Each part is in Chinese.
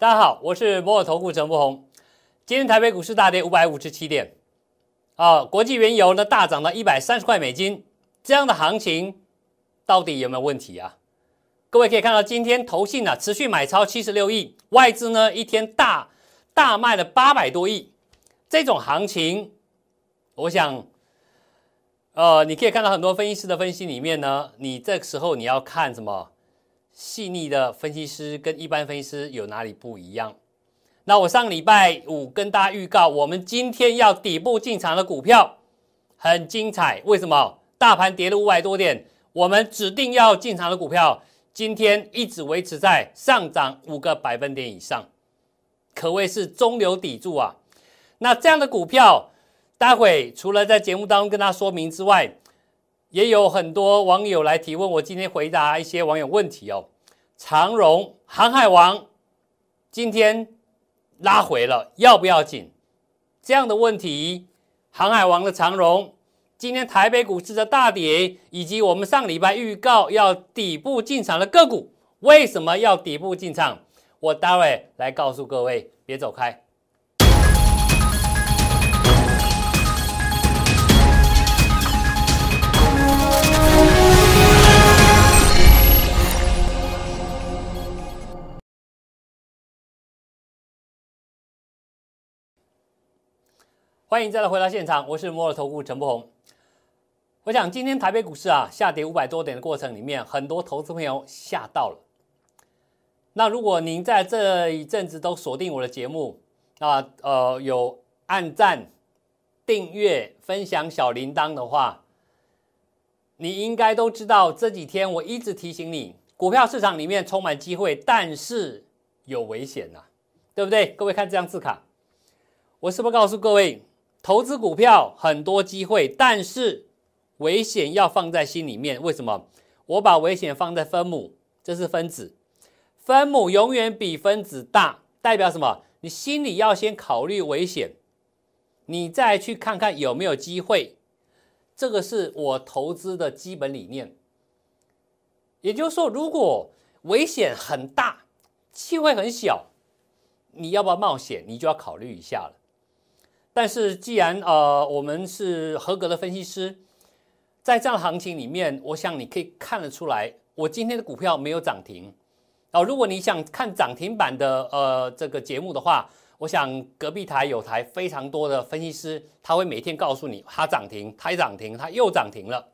大家好，我是摩尔投顾陈柏宏。今天台北股市大跌五百五十七点，啊，国际原油呢大涨到一百三十块美金，这样的行情到底有没有问题啊？各位可以看到，今天投信呢持续买超七十六亿，外资呢一天大大卖了八百多亿，这种行情，我想，呃，你可以看到很多分析师的分析里面呢，你这个时候你要看什么？细腻的分析师跟一般分析师有哪里不一样？那我上礼拜五跟大家预告，我们今天要底部进场的股票很精彩。为什么？大盘跌了五百多点，我们指定要进场的股票，今天一直维持在上涨五个百分点以上，可谓是中流砥柱啊。那这样的股票，待会除了在节目当中跟大家说明之外，也有很多网友来提问，我今天回答一些网友问题哦。长荣航海王今天拉回了，要不要紧？这样的问题，航海王的长荣今天台北股市的大跌，以及我们上礼拜预告要底部进场的个股，为什么要底部进场？我待会来告诉各位，别走开。欢迎再来回到现场，我是摩尔投顾陈柏宏。我想今天台北股市啊下跌五百多点的过程里面，很多投资朋友吓到了。那如果您在这一阵子都锁定我的节目啊，呃，有按赞、订阅、分享小铃铛的话，你应该都知道这几天我一直提醒你，股票市场里面充满机会，但是有危险呐，对不对？各位看这张字卡，我是不是告诉各位？投资股票很多机会，但是危险要放在心里面。为什么？我把危险放在分母，这是分子，分母永远比分子大，代表什么？你心里要先考虑危险，你再去看看有没有机会。这个是我投资的基本理念。也就是说，如果危险很大，机会很小，你要不要冒险？你就要考虑一下了。但是，既然呃我们是合格的分析师，在这样的行情里面，我想你可以看得出来，我今天的股票没有涨停。哦，如果你想看涨停板的呃这个节目的话，我想隔壁台有台非常多的分析师，他会每天告诉你它涨停，它涨停，它又涨停了。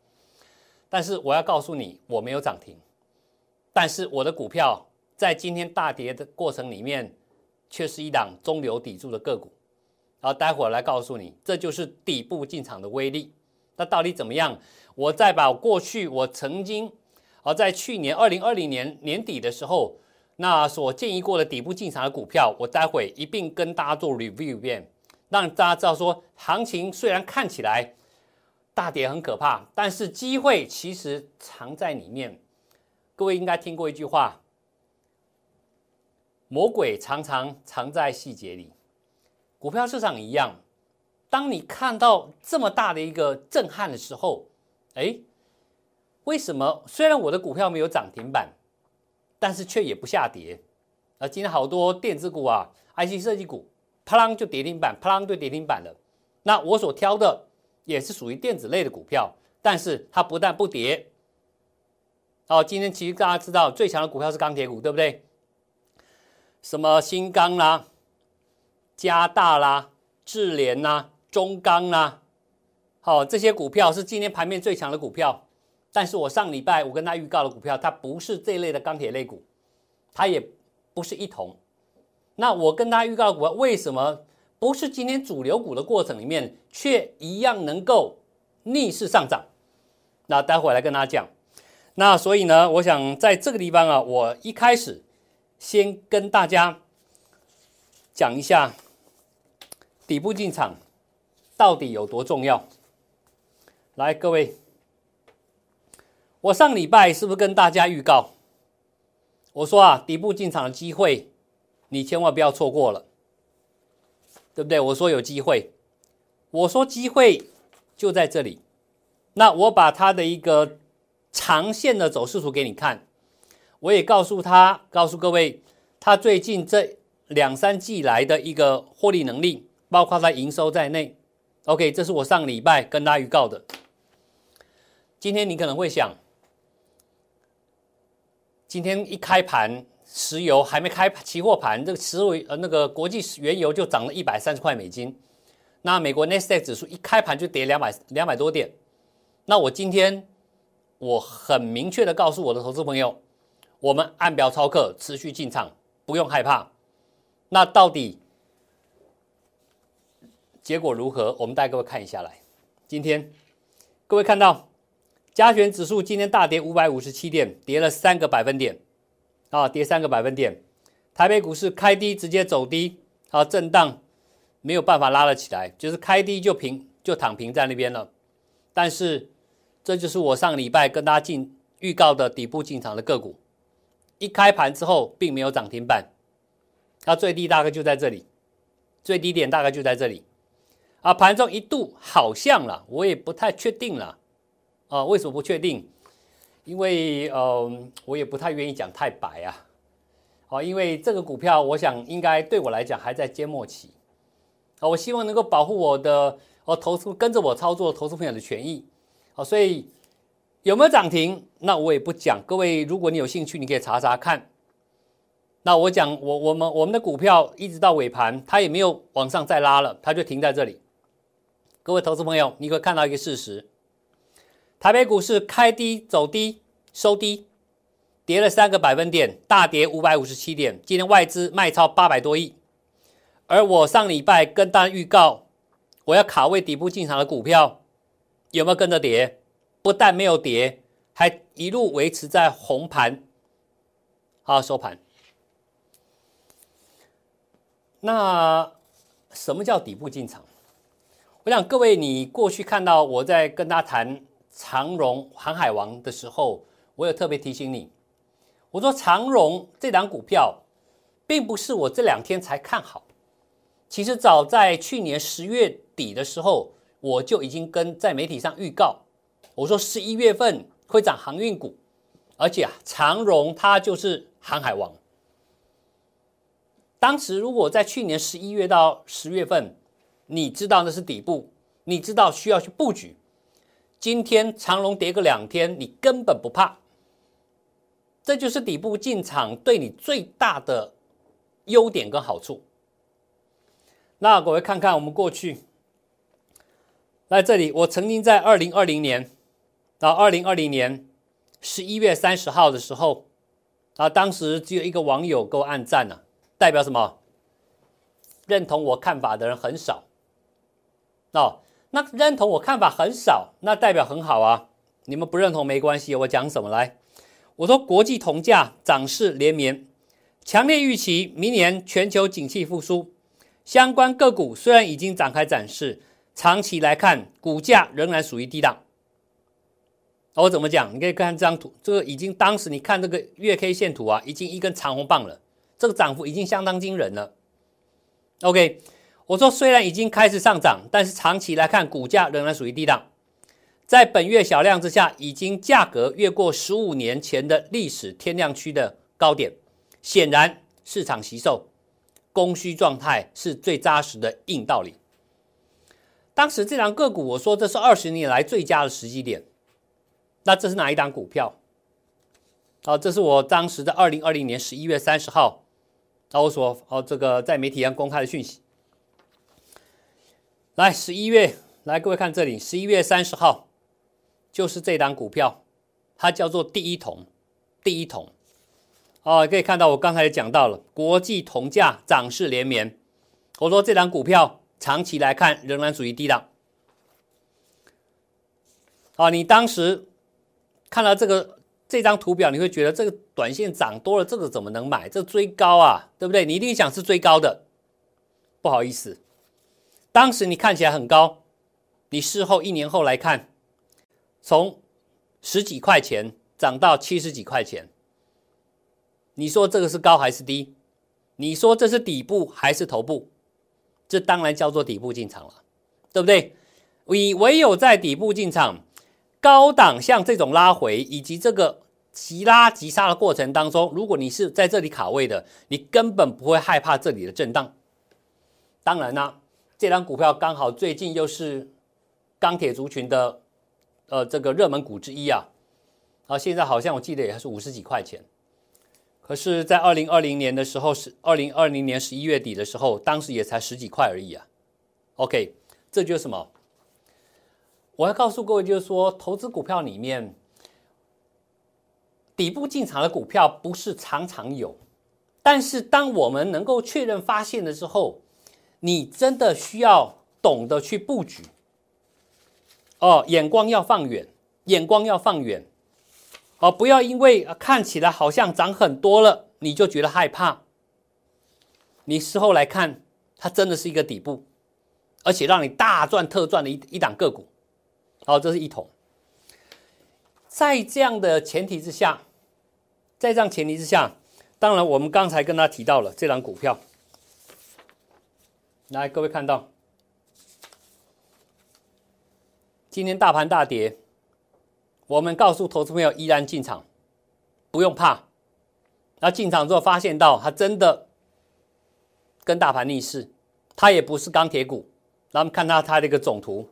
但是我要告诉你，我没有涨停，但是我的股票在今天大跌的过程里面，却是一档中流砥柱的个股。然后待会儿来告诉你，这就是底部进场的威力。那到底怎么样？我再把过去我曾经，啊，在去年二零二零年年底的时候，那所建议过的底部进场的股票，我待会一并跟大家做 review 一遍，让大家知道说，行情虽然看起来大跌很可怕，但是机会其实藏在里面。各位应该听过一句话：魔鬼常常藏在细节里。股票市场一样，当你看到这么大的一个震撼的时候，哎，为什么虽然我的股票没有涨停板，但是却也不下跌？啊，今天好多电子股啊，IC 设计股，啪啷就跌停板，啪啷就跌停板了。那我所挑的也是属于电子类的股票，但是它不但不跌。哦，今天其实大家知道最强的股票是钢铁股，对不对？什么新钢啦？加大啦、智联啦、中钢啦，好，这些股票是今天盘面最强的股票。但是我上礼拜我跟他预告的股票，它不是这类的钢铁类股，它也不是一同。那我跟他预告的股票，为什么不是今天主流股的过程里面，却一样能够逆势上涨？那待会来跟大家讲。那所以呢，我想在这个地方啊，我一开始先跟大家讲一下。底部进场到底有多重要？来，各位，我上礼拜是不是跟大家预告？我说啊，底部进场的机会，你千万不要错过了，对不对？我说有机会，我说机会就在这里。那我把它的一个长线的走势图给你看，我也告诉他，告诉各位，他最近这两三季来的一个获利能力，包括在营收在内。OK，这是我上礼拜跟大家预告的。今天你可能会想，今天一开盘，石油还没开盘期货盘，这个石油呃那个国际原油就涨了一百三十块美金。那美国 n e s t a q 指数一开盘就跌两百两百多点。那我今天我很明确的告诉我的投资朋友，我们按表操课，持续进场，不用害怕。那到底结果如何？我们带各位看一下来。今天各位看到加权指数今天大跌五百五十七点，跌了三个百分点，啊，跌三个百分点。台北股市开低直接走低，啊，震荡。没有办法拉了起来，就是开低就平就躺平在那边了。但是这就是我上礼拜跟大家进预告的底部进场的个股，一开盘之后并没有涨停板，它最低大概就在这里，最低点大概就在这里。啊，盘中一度好像了，我也不太确定了。啊，为什么不确定？因为呃，我也不太愿意讲太白啊。好，因为这个股票，我想应该对我来讲还在缄默期。啊我希望能够保护我的哦投资跟着我操作投资朋友的权益，好，所以有没有涨停？那我也不讲。各位，如果你有兴趣，你可以查查看。那我讲，我我们我们的股票一直到尾盘，它也没有往上再拉了，它就停在这里。各位投资朋友，你会看到一个事实：台北股市开低走低收低，跌了三个百分点，大跌五百五十七点。今天外资卖超八百多亿。而我上礼拜跟大家预告，我要卡位底部进场的股票，有没有跟着跌？不但没有跌，还一路维持在红盘，好收盘。那什么叫底部进场？我想各位，你过去看到我在跟他谈长荣航海王的时候，我有特别提醒你，我说长荣这档股票，并不是我这两天才看好。其实早在去年十月底的时候，我就已经跟在媒体上预告，我说十一月份会涨航运股，而且啊，长荣它就是航海王。当时如果在去年十一月到十月份，你知道那是底部，你知道需要去布局，今天长龙跌个两天，你根本不怕，这就是底部进场对你最大的优点跟好处。那各位看看我们过去，在这里，我曾经在二零二零年到二零二零年十一月三十号的时候，啊，当时只有一个网友给我按赞呢，代表什么？认同我看法的人很少。哦，那认同我看法很少，那代表很好啊。你们不认同没关系，我讲什么来？我说国际铜价涨势连绵，强烈预期明年全球景气复苏。相关个股虽然已经展开展示，长期来看，股价仍然属于低档。我怎么讲？你可以看这张图，这个已经当时你看这个月 K 线图啊，已经一根长红棒了，这个涨幅已经相当惊人了。OK，我说虽然已经开始上涨，但是长期来看，股价仍然属于低档。在本月小量之下，已经价格越过十五年前的历史天量区的高点，显然市场吸售。供需状态是最扎实的硬道理。当时这档个股，我说这是二十年来最佳的时机点。那这是哪一档股票？啊，这是我当时的二零二零年十一月三十号，那我所哦这个在媒体上公开的讯息。来，十一月，来各位看这里，十一月三十号就是这档股票，它叫做第一桶，第一桶。哦，可以看到我刚才也讲到了，国际铜价涨势连绵。我说这张股票长期来看仍然属于低档。啊，你当时看到这个这张图表，你会觉得这个短线涨多了，这个怎么能买？这追高啊，对不对？你一定想是追高的。不好意思，当时你看起来很高，你事后一年后来看，从十几块钱涨到七十几块钱。你说这个是高还是低？你说这是底部还是头部？这当然叫做底部进场了，对不对？你唯有在底部进场，高档像这种拉回，以及这个急拉急杀的过程当中，如果你是在这里卡位的，你根本不会害怕这里的震荡。当然啦，这张股票刚好最近又是钢铁族群的呃这个热门股之一啊，啊，现在好像我记得也是五十几块钱。可是，在二零二零年的时候，是二零二零年十一月底的时候，当时也才十几块而已啊。OK，这就是什么？我要告诉各位，就是说，投资股票里面，底部进场的股票不是常常有，但是当我们能够确认发现的时候，你真的需要懂得去布局。哦，眼光要放远，眼光要放远。哦，不要因为看起来好像涨很多了，你就觉得害怕。你事后来看，它真的是一个底部，而且让你大赚特赚的一一档个股。好，这是一桶。在这样的前提之下，在这样前提之下，当然我们刚才跟他提到了这档股票。来，各位看到，今天大盘大跌。我们告诉投资朋友，依然进场，不用怕。那进场之后发现到，它真的跟大盘逆势，它也不是钢铁股。那我们看到它的一个总图，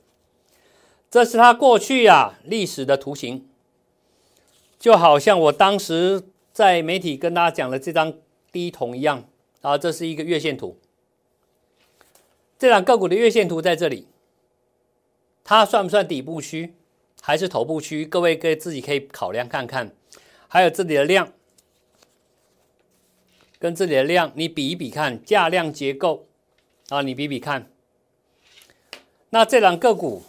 这是它过去啊历史的图形，就好像我当时在媒体跟大家讲的这张第一桶一样啊，这是一个月线图。这两个股的月线图在这里，它算不算底部区？还是头部区，各位可以自己可以考量看看，还有这里的量跟这里的量，你比一比看，价量结构啊，你比比看。那这两个股，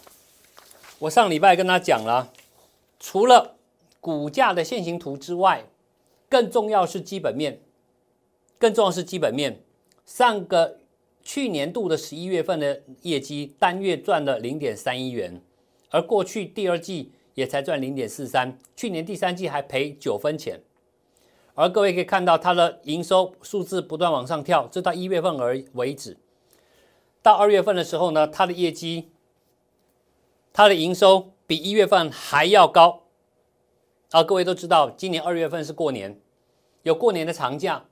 我上礼拜跟他讲了，除了股价的线形图之外，更重要是基本面，更重要是基本面。上个去年度的十一月份的业绩，单月赚了零点三亿元。而过去第二季也才赚零点四三，去年第三季还赔九分钱。而各位可以看到，它的营收数字不断往上跳，这到一月份而为止。到二月份的时候呢，它的业绩，它的营收比一月份还要高。啊，各位都知道，今年二月份是过年，有过年的长假，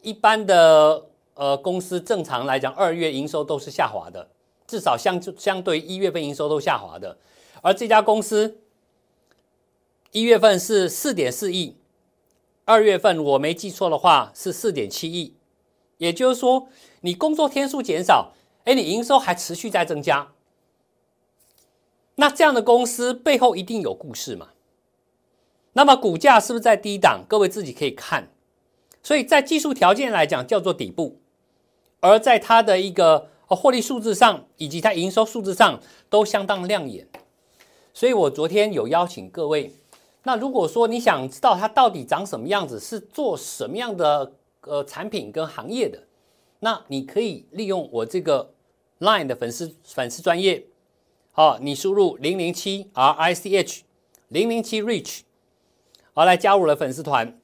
一般的呃公司正常来讲，二月营收都是下滑的。至少相相对一月份营收都下滑的，而这家公司一月份是四点四亿，二月份我没记错的话是四点七亿，也就是说你工作天数减少，哎，你营收还持续在增加，那这样的公司背后一定有故事嘛？那么股价是不是在低档？各位自己可以看，所以在技术条件来讲叫做底部，而在它的一个。哦，获利数字上以及它营收数字上都相当亮眼，所以我昨天有邀请各位。那如果说你想知道它到底长什么样子，是做什么样的呃产品跟行业的，那你可以利用我这个 Line 的粉丝粉丝专业，好，你输入零零七 R I C H 零零七 Rich，好来加入了粉丝团，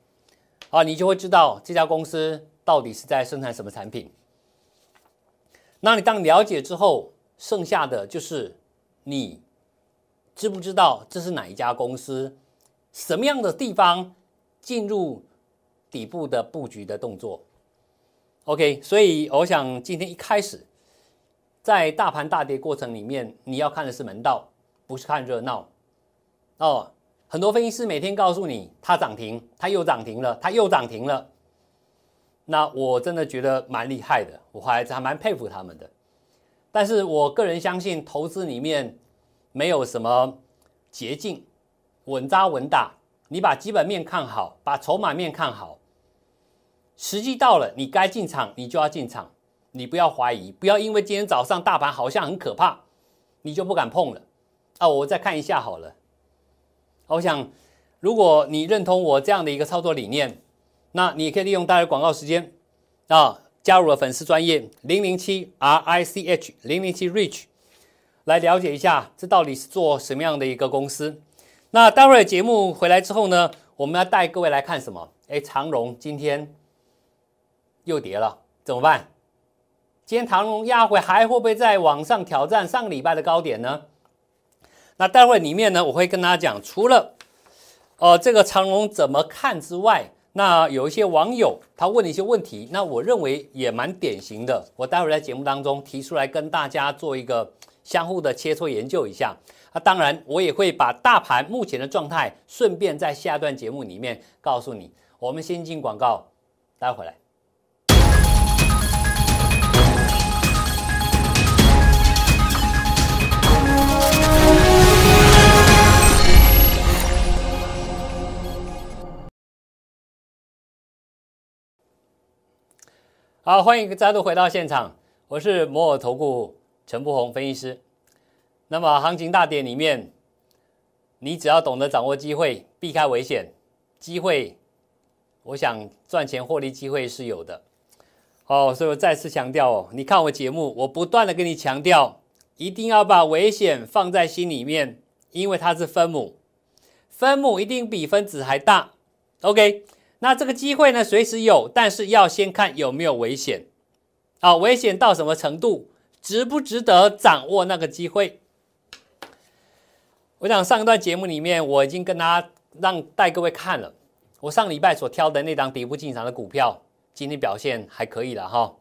好，你就会知道这家公司到底是在生产什么产品。那你当了解之后，剩下的就是你知不知道这是哪一家公司，什么样的地方进入底部的布局的动作？OK，所以我想今天一开始在大盘大跌过程里面，你要看的是门道，不是看热闹哦。很多分析师每天告诉你，它涨停，它又涨停了，它又涨停了。那我真的觉得蛮厉害的，我还还蛮佩服他们的。但是我个人相信，投资里面没有什么捷径，稳扎稳打。你把基本面看好，把筹码面看好，时机到了，你该进场，你就要进场。你不要怀疑，不要因为今天早上大盘好像很可怕，你就不敢碰了。啊，我再看一下好了。我想，如果你认同我这样的一个操作理念。那你可以利用大家广告时间啊，加入了粉丝专业零零七 R I C H 零零七 Rich 来了解一下这到底是做什么样的一个公司。那待会儿节目回来之后呢，我们要带各位来看什么？哎，长荣今天又跌了，怎么办？今天长荣压回还会不会再往上挑战上个礼拜的高点呢？那待会里面呢，我会跟大家讲，除了呃，这个长龙怎么看之外，那有一些网友他问了一些问题，那我认为也蛮典型的。我待会儿在节目当中提出来跟大家做一个相互的切磋研究一下。啊，当然我也会把大盘目前的状态顺便在下段节目里面告诉你。我们先进广告，待会儿来。好，欢迎再度回到现场，我是摩尔投顾陈不红分析师。那么行情大跌里面，你只要懂得掌握机会，避开危险，机会，我想赚钱获利机会是有的。哦，所以我再次强调哦，你看我节目，我不断的跟你强调，一定要把危险放在心里面，因为它是分母，分母一定比分子还大。OK。那这个机会呢，随时有，但是要先看有没有危险，啊，危险到什么程度，值不值得掌握那个机会？我想上一段节目里面，我已经跟大家让带各位看了，我上礼拜所挑的那张底部进场的股票，今天表现还可以了哈，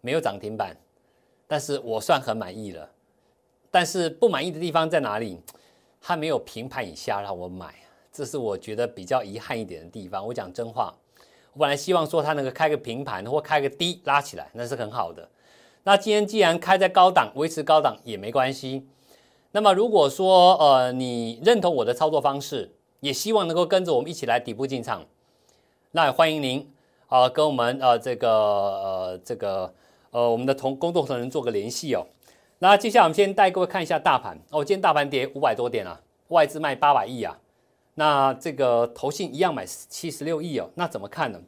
没有涨停板，但是我算很满意了。但是不满意的地方在哪里？它没有平盘以下让我买。这是我觉得比较遗憾一点的地方。我讲真话，我本来希望说它能够开个平盘或开个低拉起来，那是很好的。那今天既然开在高档，维持高档也没关系。那么如果说呃你认同我的操作方式，也希望能够跟着我们一起来底部进场，那也欢迎您啊跟我们呃这个呃这个呃我们的同工作同仁做个联系哦。那接下来我们先带各位看一下大盘哦，今天大盘跌五百多点啊，外资卖八百亿啊。那这个投信一样买七十六亿哦，那怎么看呢？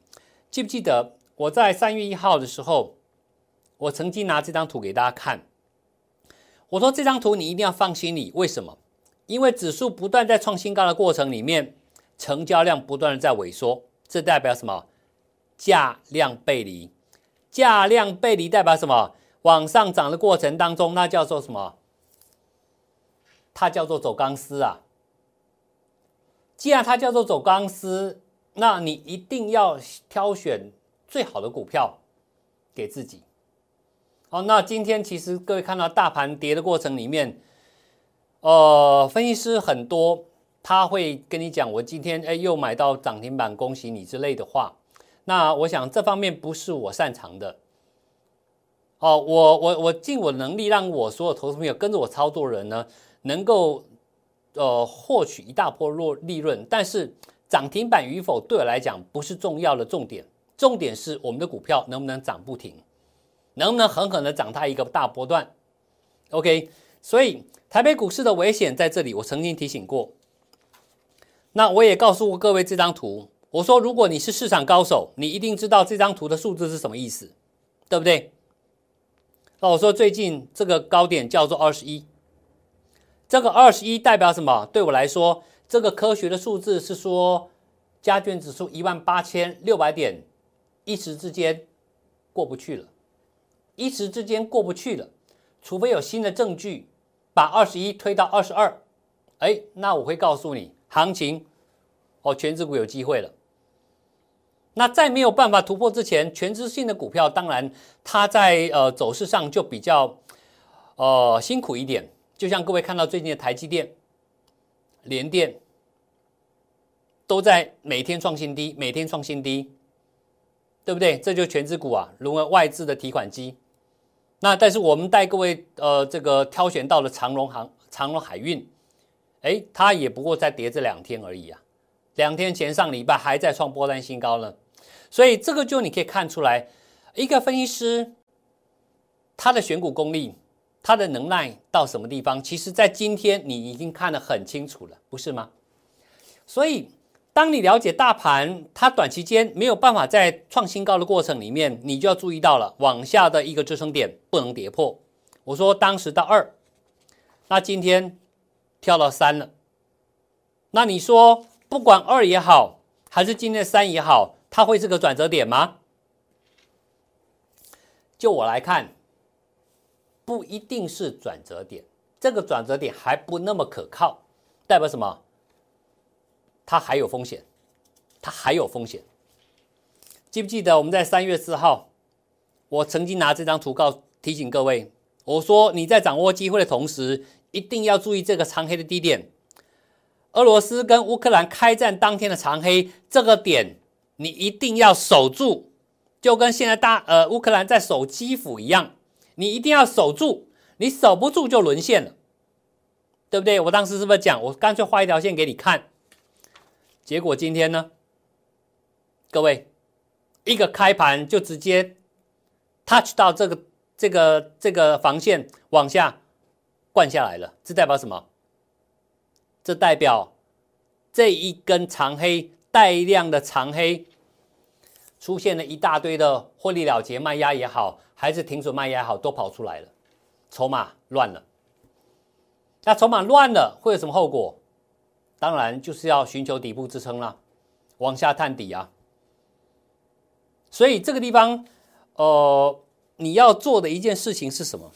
记不记得我在三月一号的时候，我曾经拿这张图给大家看，我说这张图你一定要放心里，为什么？因为指数不断在创新高的过程里面，成交量不断的在萎缩，这代表什么？价量背离，价量背离代表什么？往上涨的过程当中，那叫做什么？它叫做走钢丝啊。既然它叫做走钢丝，那你一定要挑选最好的股票给自己。好，那今天其实各位看到大盘跌的过程里面，呃，分析师很多他会跟你讲，我今天哎又买到涨停板，恭喜你之类的话。那我想这方面不是我擅长的。哦，我我我尽我能力让我所有投资朋友跟着我操作人呢，能够。呃，获取一大波落利润，但是涨停板与否对我来讲不是重要的重点，重点是我们的股票能不能涨不停，能不能狠狠的涨它一个大波段。OK，所以台北股市的危险在这里，我曾经提醒过。那我也告诉过各位这张图，我说如果你是市场高手，你一定知道这张图的数字是什么意思，对不对？那我说最近这个高点叫做二十一。这个二十一代表什么？对我来说，这个科学的数字是说，加权指数一万八千六百点，一时之间过不去了，一时之间过不去了，除非有新的证据把二十一推到二十二，哎，那我会告诉你，行情哦，全指股有机会了。那在没有办法突破之前，全资性的股票，当然它在呃走势上就比较呃辛苦一点。就像各位看到最近的台积电、联电，都在每天创新低，每天创新低，对不对？这就是全资股啊，沦为外资的提款机。那但是我们带各位呃这个挑选到了长荣航、长荣海运，哎，它也不过在跌这两天而已啊。两天前上礼拜还在创波段新高呢，所以这个就你可以看出来，一个分析师他的选股功力。它的能耐到什么地方？其实，在今天你已经看得很清楚了，不是吗？所以，当你了解大盘，它短期间没有办法在创新高的过程里面，你就要注意到了往下的一个支撑点不能跌破。我说当时到二，那今天跳到三了。那你说，不管二也好，还是今天三也好，它会是个转折点吗？就我来看。不一定是转折点，这个转折点还不那么可靠，代表什么？它还有风险，它还有风险。记不记得我们在三月四号，我曾经拿这张图告提醒各位，我说你在掌握机会的同时，一定要注意这个长黑的低点。俄罗斯跟乌克兰开战当天的长黑这个点，你一定要守住，就跟现在大呃乌克兰在守基辅一样，你一定要守住，你守不住就沦陷了，对不对？我当时是不是讲，我干脆画一条线给你看？结果今天呢，各位一个开盘就直接 touch 到这个这个这个防线往下灌下来了，这代表什么？这代表这一根长黑带量的长黑出现了一大堆的获利了结卖压也好，还是停损卖也好，都跑出来了，筹码乱了。那筹码乱了会有什么后果？当然就是要寻求底部支撑了，往下探底啊。所以这个地方，呃，你要做的一件事情是什么？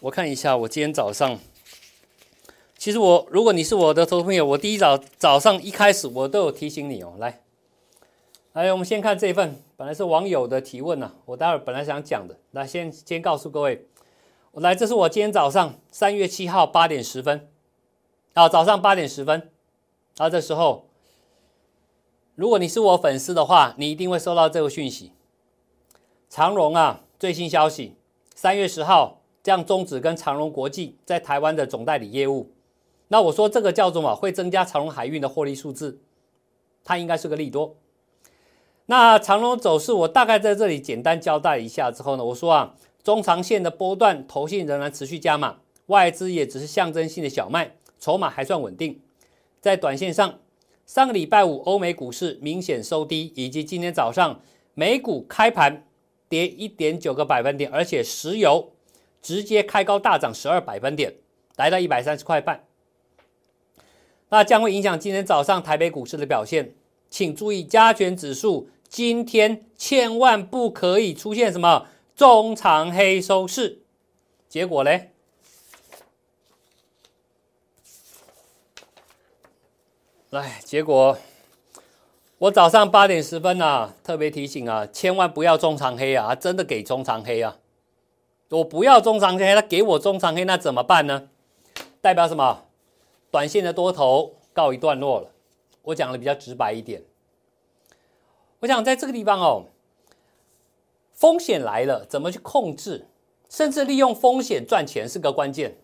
我看一下，我今天早上。其实我，如果你是我的投资朋友，我第一早早上一开始我都有提醒你哦。来，来，我们先看这一份，本来是网友的提问呢，我待会本来想讲的，来先先告诉各位，我来，这是我今天早上三月七号八点十分，啊，早上八点十分，啊，这时候，如果你是我粉丝的话，你一定会收到这个讯息，长荣啊，最新消息，三月十号将终止跟长荣国际在台湾的总代理业务。那我说这个叫做嘛，会增加长荣海运的获利数字，它应该是个利多。那长龙走势，我大概在这里简单交代一下之后呢，我说啊，中长线的波段投信仍然持续加码，外资也只是象征性的小卖，筹码还算稳定。在短线上，上个礼拜五欧美股市明显收低，以及今天早上美股开盘跌一点九个百分点，而且石油直接开高大涨十二百分点，来到一百三十块半。那将会影响今天早上台北股市的表现，请注意加权指数今天千万不可以出现什么中长黑收市。结果呢？来，结果我早上八点十分啊，特别提醒啊，千万不要中长黑啊！真的给中长黑啊！我不要中长黑，他给我中长黑，那怎么办呢？代表什么？短线的多头告一段落了，我讲的比较直白一点。我想在这个地方哦，风险来了，怎么去控制，甚至利用风险赚钱是个关键。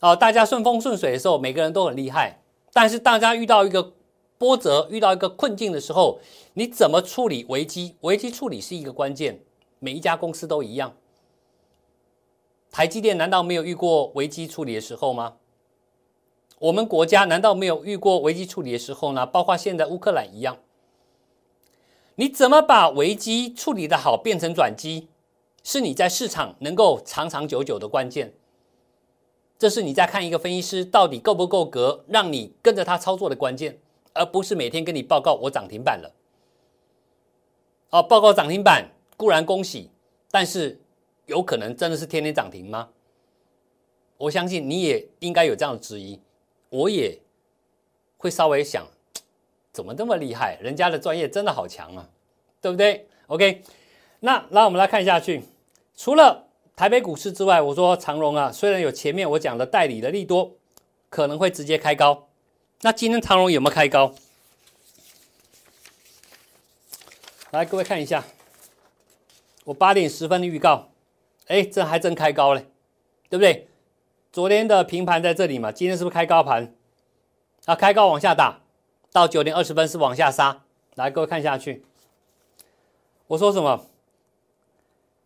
哦，大家顺风顺水的时候，每个人都很厉害，但是大家遇到一个波折、遇到一个困境的时候，你怎么处理危机？危机处理是一个关键，每一家公司都一样。台积电难道没有遇过危机处理的时候吗？我们国家难道没有遇过危机处理的时候呢？包括现在乌克兰一样，你怎么把危机处理的好变成转机，是你在市场能够长长久久的关键。这是你在看一个分析师到底够不够格，让你跟着他操作的关键，而不是每天跟你报告我涨停板了。哦，报告涨停板固然恭喜，但是有可能真的是天天涨停吗？我相信你也应该有这样的质疑。我也会稍微想，怎么这么厉害？人家的专业真的好强啊，对不对？OK，那来我们来看下去。除了台北股市之外，我说长荣啊，虽然有前面我讲的代理的利多，可能会直接开高。那今天长荣有没有开高？来，各位看一下，我八点十分的预告，哎，这还真开高了，对不对？昨天的平盘在这里嘛，今天是不是开高盘？啊，开高往下打，到九点二十分是往下杀。来，各位看下去，我说什么？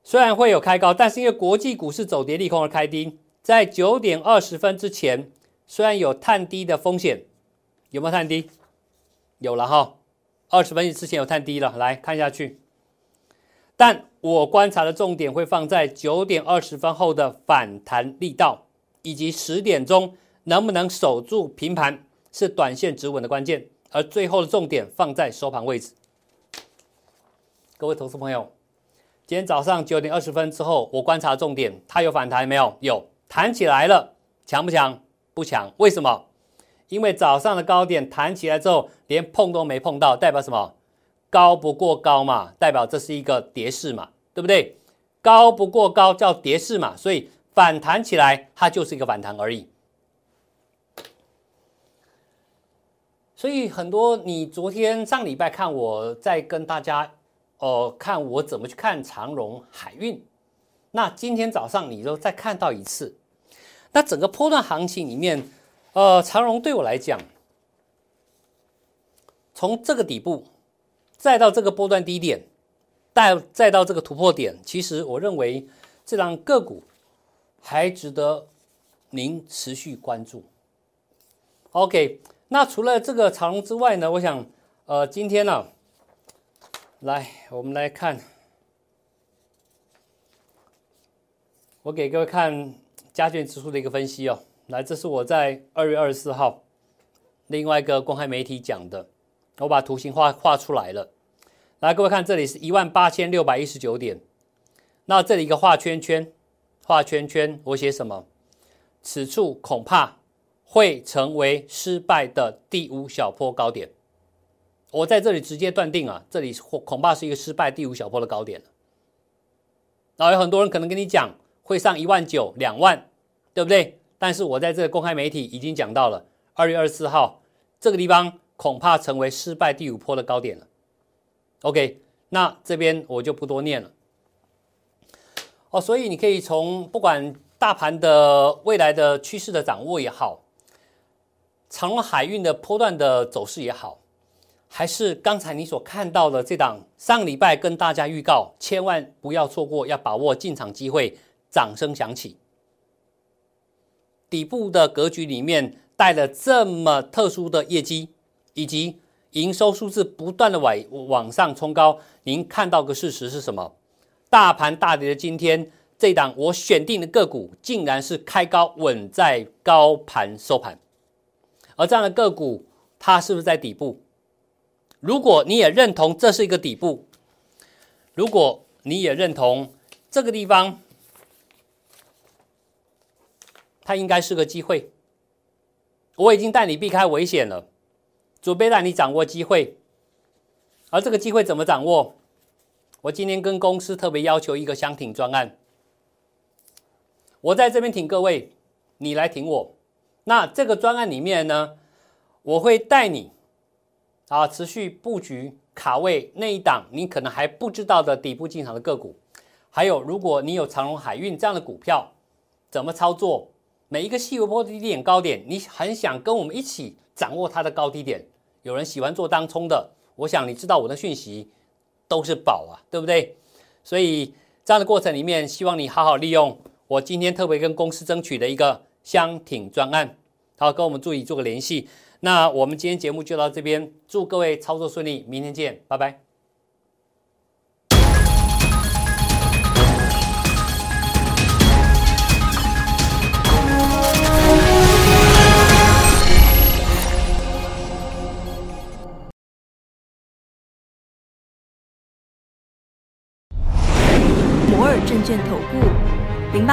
虽然会有开高，但是因为国际股市走跌利空而开低，在九点二十分之前，虽然有探低的风险，有没有探低？有了哈，二十分之前有探低了。来看下去，但我观察的重点会放在九点二十分后的反弹力道。以及十点钟能不能守住平盘，是短线止稳的关键。而最后的重点放在收盘位置。各位投资朋友，今天早上九点二十分之后，我观察重点，它有反弹没有？有，弹起来了，强不强？不强。为什么？因为早上的高点弹起来之后，连碰都没碰到，代表什么？高不过高嘛，代表这是一个跌势嘛，对不对？高不过高叫跌势嘛，所以反弹起来它就是一个反弹而已。所以很多你昨天上礼拜看我在跟大家，呃，看我怎么去看长荣海运，那今天早上你都再看到一次，那整个波段行情里面，呃，长荣对我来讲，从这个底部。再到这个波段低点，再再到这个突破点，其实我认为这档个股还值得您持续关注。OK，那除了这个长龙之外呢，我想，呃，今天呢，来我们来看，我给各位看加权指数的一个分析哦。来，这是我在二月二十四号另外一个公开媒体讲的。我把图形画画出来了，来，各位看，这里是一万八千六百一十九点，那这里一个画圈圈，画圈圈，我写什么？此处恐怕会成为失败的第五小坡高点。我在这里直接断定啊，这里恐怕是一个失败第五小坡的高点然后有很多人可能跟你讲会上一万九、两万，对不对？但是我在这个公开媒体已经讲到了，二月二十四号这个地方。恐怕成为失败第五坡的高点了。OK，那这边我就不多念了。哦，所以你可以从不管大盘的未来的趋势的掌握也好，长隆海运的波段的走势也好，还是刚才你所看到的这档上礼拜跟大家预告，千万不要错过，要把握进场机会。掌声响起，底部的格局里面带了这么特殊的业绩。以及营收数字不断的往往上冲高，您看到个事实是什么？大盘大跌的今天，这档我选定的个股竟然是开高稳在高盘收盘，而这样的个股，它是不是在底部？如果你也认同这是一个底部，如果你也认同这个地方，它应该是个机会，我已经带你避开危险了。准备让你掌握机会，而这个机会怎么掌握？我今天跟公司特别要求一个箱挺专案，我在这边挺各位，你来挺我。那这个专案里面呢，我会带你啊持续布局卡位那一档你可能还不知道的底部进场的个股，还有如果你有长隆海运这样的股票，怎么操作？每一个细微波的低点高点，你很想跟我们一起。掌握它的高低点，有人喜欢做当冲的，我想你知道我的讯息都是宝啊，对不对？所以这样的过程里面，希望你好好利用我今天特别跟公司争取的一个箱挺专案，好跟我们助理做个联系。那我们今天节目就到这边，祝各位操作顺利，明天见，拜拜。